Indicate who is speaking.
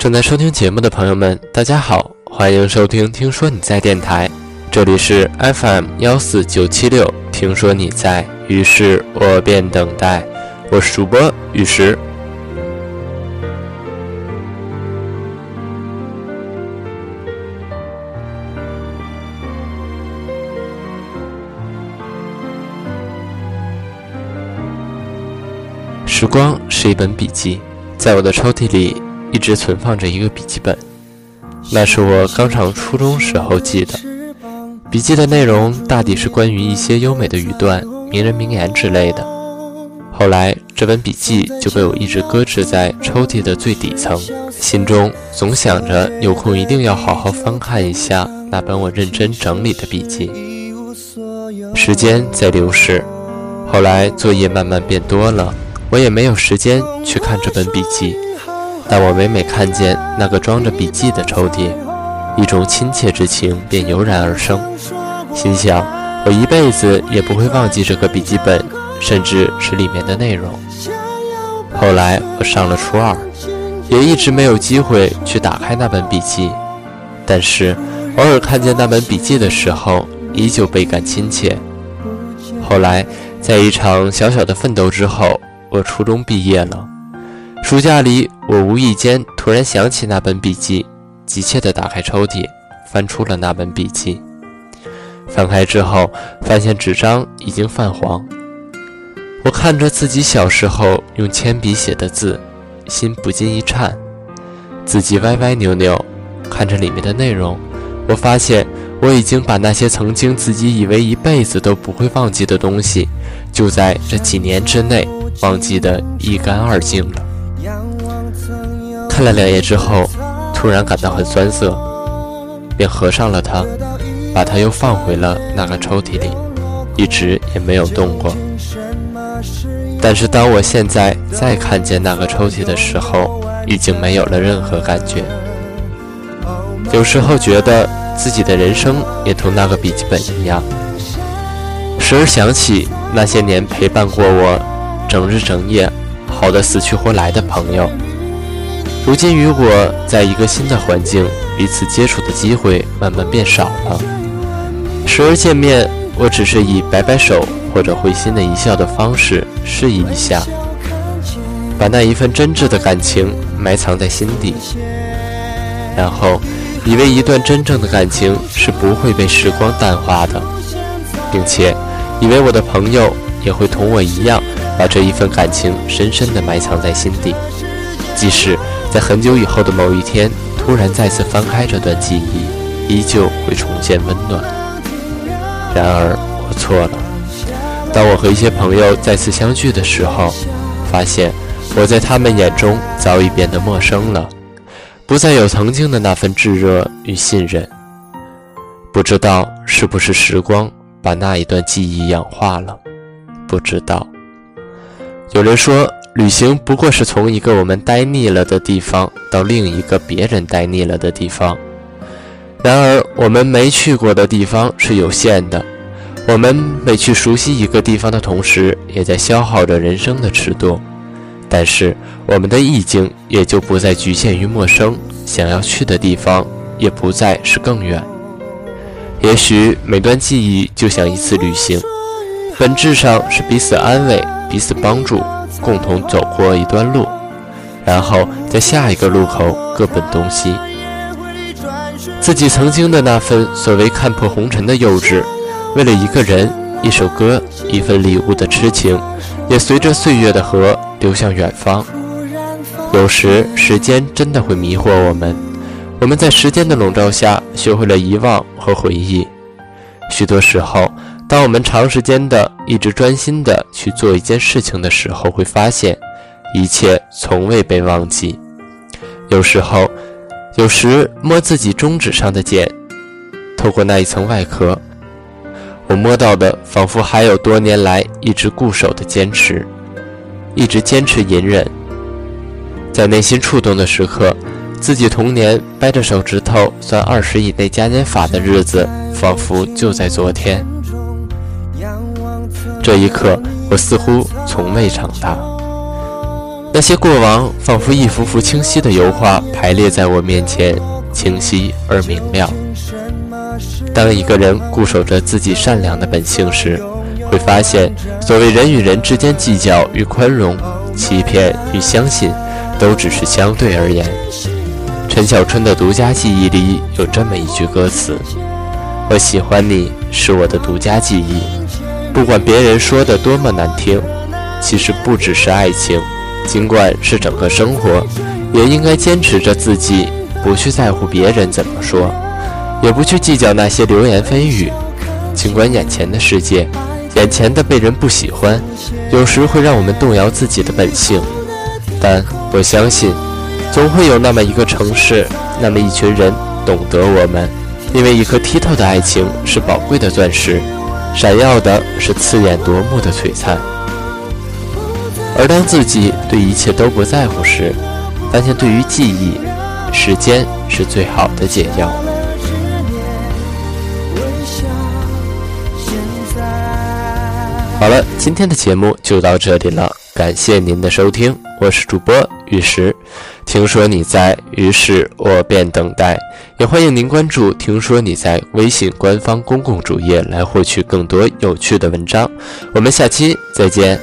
Speaker 1: 正在收听节目的朋友们，大家好，欢迎收听《听说你在电台》，这里是 FM 幺四九七六。听说你在，于是我便等待。我是主播雨石。时光是一本笔记，在我的抽屉里。一直存放着一个笔记本，那是我刚上初中时候记的。笔记的内容大抵是关于一些优美的语段、名人名言之类的。后来这本笔记就被我一直搁置在抽屉的最底层，心中总想着有空一定要好好翻看一下那本我认真整理的笔记。时间在流逝，后来作业慢慢变多了，我也没有时间去看这本笔记。但我每每看见那个装着笔记的抽屉，一种亲切之情便油然而生。心想，我一辈子也不会忘记这个笔记本，甚至是里面的内容。后来我上了初二，也一直没有机会去打开那本笔记。但是偶尔看见那本笔记的时候，依旧倍感亲切。后来，在一场小小的奋斗之后，我初中毕业了。暑假里，我无意间突然想起那本笔记，急切地打开抽屉，翻出了那本笔记。翻开之后，发现纸张已经泛黄。我看着自己小时候用铅笔写的字，心不禁一颤。字迹歪歪扭扭，看着里面的内容，我发现我已经把那些曾经自己以为一辈子都不会忘记的东西，就在这几年之内忘记得一干二净了。看了两页之后，突然感到很酸涩，便合上了它，把它又放回了那个抽屉里，一直也没有动过。但是当我现在再看见那个抽屉的时候，已经没有了任何感觉。有时候觉得自己的人生也同那个笔记本一样，时而想起那些年陪伴过我，整日整夜，好的死去活来的朋友。如今与我在一个新的环境，彼此接触的机会慢慢变少了。时而见面，我只是以摆摆手或者会心的一笑的方式示意一下，把那一份真挚的感情埋藏在心底，然后以为一段真正的感情是不会被时光淡化的，并且以为我的朋友也会同我一样，把这一份感情深深的埋藏在心底，即使。在很久以后的某一天，突然再次翻开这段记忆，依旧会重现温暖。然而我错了。当我和一些朋友再次相聚的时候，发现我在他们眼中早已变得陌生了，不再有曾经的那份炙热与信任。不知道是不是时光把那一段记忆氧化了？不知道。有人说。旅行不过是从一个我们待腻了的地方到另一个别人待腻了的地方。然而，我们没去过的地方是有限的。我们每去熟悉一个地方的同时，也在消耗着人生的尺度。但是，我们的意境也就不再局限于陌生，想要去的地方也不再是更远。也许每段记忆就像一次旅行，本质上是彼此安慰、彼此帮助。共同走过一段路，然后在下一个路口各奔东西。自己曾经的那份所谓看破红尘的幼稚，为了一个人、一首歌、一份礼物的痴情，也随着岁月的河流向远方。有时，时间真的会迷惑我们，我们在时间的笼罩下，学会了遗忘和回忆。许多时候。当我们长时间的一直专心的去做一件事情的时候，会发现一切从未被忘记。有时候，有时摸自己中指上的茧，透过那一层外壳，我摸到的仿佛还有多年来一直固守的坚持，一直坚持隐忍。在内心触动的时刻，自己童年掰着手指头算二十以内加减法的日子，仿佛就在昨天。这一刻，我似乎从未长大。那些过往仿佛一幅幅清晰的油画排列在我面前，清晰而明亮。当一个人固守着自己善良的本性时，会发现，所谓人与人之间计较与宽容、欺骗与相信，都只是相对而言。陈小春的独家记忆里有这么一句歌词：“我喜欢你是我的独家记忆，不管别人说的多么难听。其实不只是爱情，尽管是整个生活，也应该坚持着自己，不去在乎别人怎么说，也不去计较那些流言蜚语。尽管眼前的世界，眼前的被人不喜欢，有时会让我们动摇自己的本性，但我相信。”总会有那么一个城市，那么一群人懂得我们，因为一颗剔透的爱情是宝贵的钻石，闪耀的是刺眼夺目的璀璨。而当自己对一切都不在乎时，发现对于记忆，时间是最好的解药。好了，今天的节目就到这里了，感谢您的收听我是主播玉石。听说你在于是我便等待。也欢迎您关注听说你在微信官方公共主页来获取更多有趣的文章。我们下期再见。